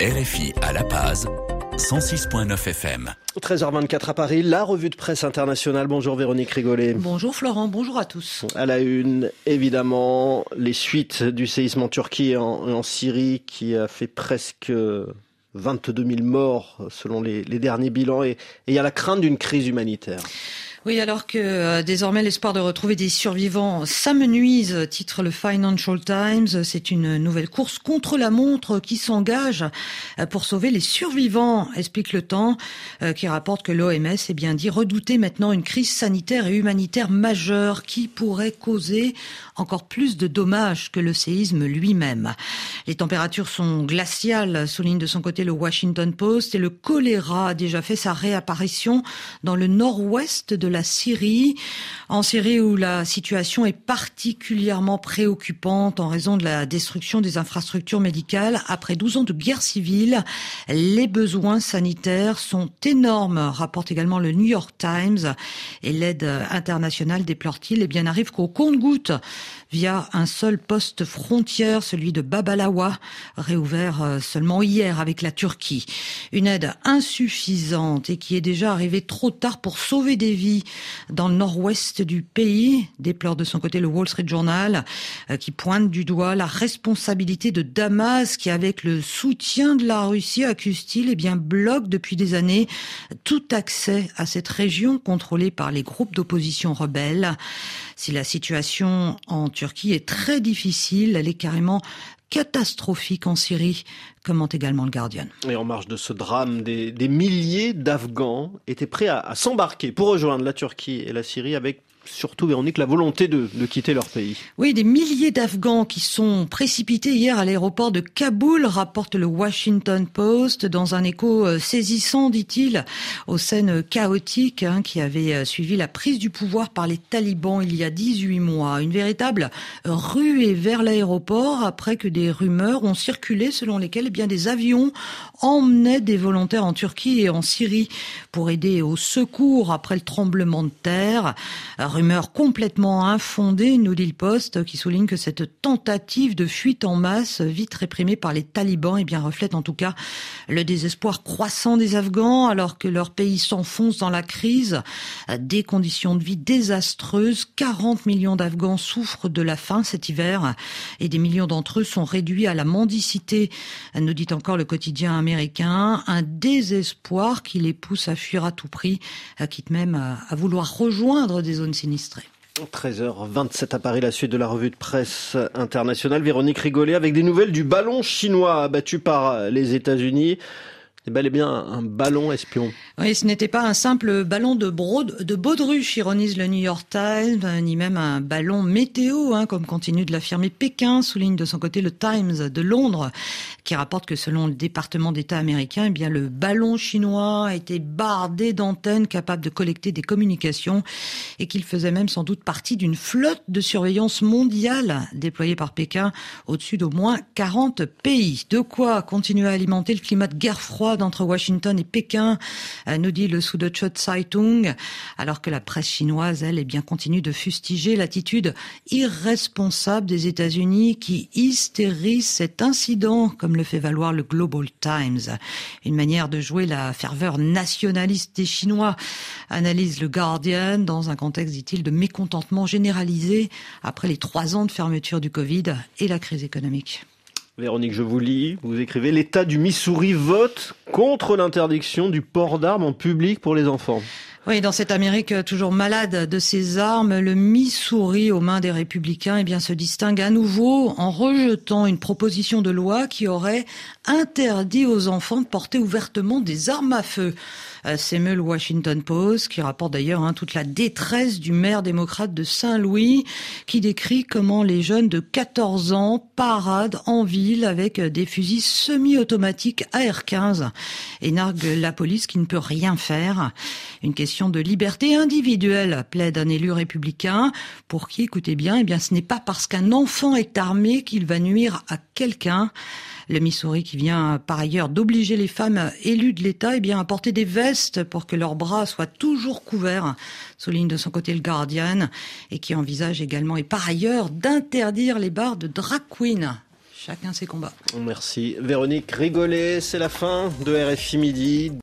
RFI à La Paz, 106.9 FM. 13h24 à Paris, la revue de presse internationale. Bonjour Véronique Rigolet. Bonjour Florent, bonjour à tous. À la une, évidemment, les suites du séisme en Turquie et en, Syrie qui a fait presque 22 000 morts selon les, derniers bilans et il y a la crainte d'une crise humanitaire. Oui, alors que euh, désormais l'espoir de retrouver des survivants s'amenuise, titre le Financial Times. C'est une nouvelle course contre la montre qui s'engage euh, pour sauver les survivants, explique le temps, euh, qui rapporte que l'OMS est bien dit redouter maintenant une crise sanitaire et humanitaire majeure qui pourrait causer encore plus de dommages que le séisme lui-même. Les températures sont glaciales, souligne de son côté le Washington Post, et le choléra a déjà fait sa réapparition dans le nord-ouest de la Syrie. En Syrie où la situation est particulièrement préoccupante en raison de la destruction des infrastructures médicales après 12 ans de guerre civile, les besoins sanitaires sont énormes, rapporte également le New York Times, et l'aide internationale déplore-t-il, et eh bien n'arrive qu'au compte-gouttes via un seul poste frontière, celui de Babalawa, réouvert euh, seulement hier avec la Turquie. Une aide insuffisante et qui est déjà arrivée trop tard pour sauver des vies dans le nord-ouest du pays, déplore de son côté le Wall Street Journal, euh, qui pointe du doigt la responsabilité de Damas, qui avec le soutien de la Russie, accuse-t-il, eh bien bloque depuis des années tout accès à cette région contrôlée par les groupes d'opposition rebelles. Si la situation en Turquie est très difficile, elle est carrément catastrophique en Syrie, commente également le Guardian. Et en marge de ce drame, des, milliers d'Afghans étaient prêts à s'embarquer pour rejoindre la Turquie et la Syrie avec surtout, Véronique, la volonté de, quitter leur pays. Oui, des milliers d'Afghans qui sont précipités hier à l'aéroport de Kaboul, rapporte le Washington Post, dans un écho euh, saisissant, dit-il, aux scènes chaotiques hein, qui avaient euh, suivi la prise du pouvoir par les talibans il y a 18 mois. Une véritable ruée vers l'aéroport après que des rumeurs ont circulé selon lesquelles eh bien, des avions emmenaient des volontaires en Turquie et en Syrie pour aider au secours après le tremblement de terre rumeur complètement infondée, nous dit le Poste, qui souligne que cette tentative de fuite en masse, vite réprimée par les talibans, eh bien, reflète en tout cas le désespoir croissant des Afghans, alors que leur pays s'enfonce dans la crise, des conditions de vie désastreuses. 40 millions d'Afghans souffrent de la faim cet hiver et des millions d'entre eux sont réduits à la mendicité, nous dit encore le quotidien américain. Un désespoir qui les pousse à fuir à tout prix, quitte même à vouloir rejoindre des zones 13h27 à Paris, la suite de la revue de presse internationale. Véronique Rigolet avec des nouvelles du ballon chinois abattu par les États-Unis c'est bel et bien un ballon espion. Oui, ce n'était pas un simple ballon de, brode, de baudruche, ironise le New York Times, ni même un ballon météo, hein, comme continue de l'affirmer Pékin, souligne de son côté le Times de Londres, qui rapporte que selon le département d'État américain, eh bien le ballon chinois a été bardé d'antennes capables de collecter des communications et qu'il faisait même sans doute partie d'une flotte de surveillance mondiale déployée par Pékin au-dessus d'au moins 40 pays. De quoi continuer à alimenter le climat de guerre froide entre Washington et Pékin, euh, nous dit le Süddeutsche Zeitung, alors que la presse chinoise, elle, est bien continue de fustiger l'attitude irresponsable des États-Unis qui hystérise cet incident, comme le fait valoir le Global Times. Une manière de jouer la ferveur nationaliste des Chinois, analyse le Guardian, dans un contexte, dit-il, de mécontentement généralisé après les trois ans de fermeture du Covid et la crise économique. Véronique, je vous lis. Vous écrivez L'État du Missouri vote contre l'interdiction du port d'armes en public pour les enfants. Oui, dans cette Amérique toujours malade de ses armes, le Missouri aux mains des républicains eh bien, se distingue à nouveau en rejetant une proposition de loi qui aurait interdit aux enfants de porter ouvertement des armes à feu. Euh, s'émeut le Washington Post, qui rapporte d'ailleurs hein, toute la détresse du maire démocrate de Saint-Louis, qui décrit comment les jeunes de 14 ans paradent en ville avec des fusils semi-automatiques AR-15 et narguent la police qui ne peut rien faire. Une question de liberté individuelle, plaide un élu républicain, pour qui, écoutez bien, eh bien, ce n'est pas parce qu'un enfant est armé qu'il va nuire à quelqu'un. Le Missouri qui vient par ailleurs d'obliger les femmes élues de l'État eh bien, à porter des vestes pour que leurs bras soient toujours couverts, souligne de son côté le Guardian, et qui envisage également et par ailleurs d'interdire les bars de drag queen chacun ses combats. Merci. Véronique Rigolet, c'est la fin de RFI Midi.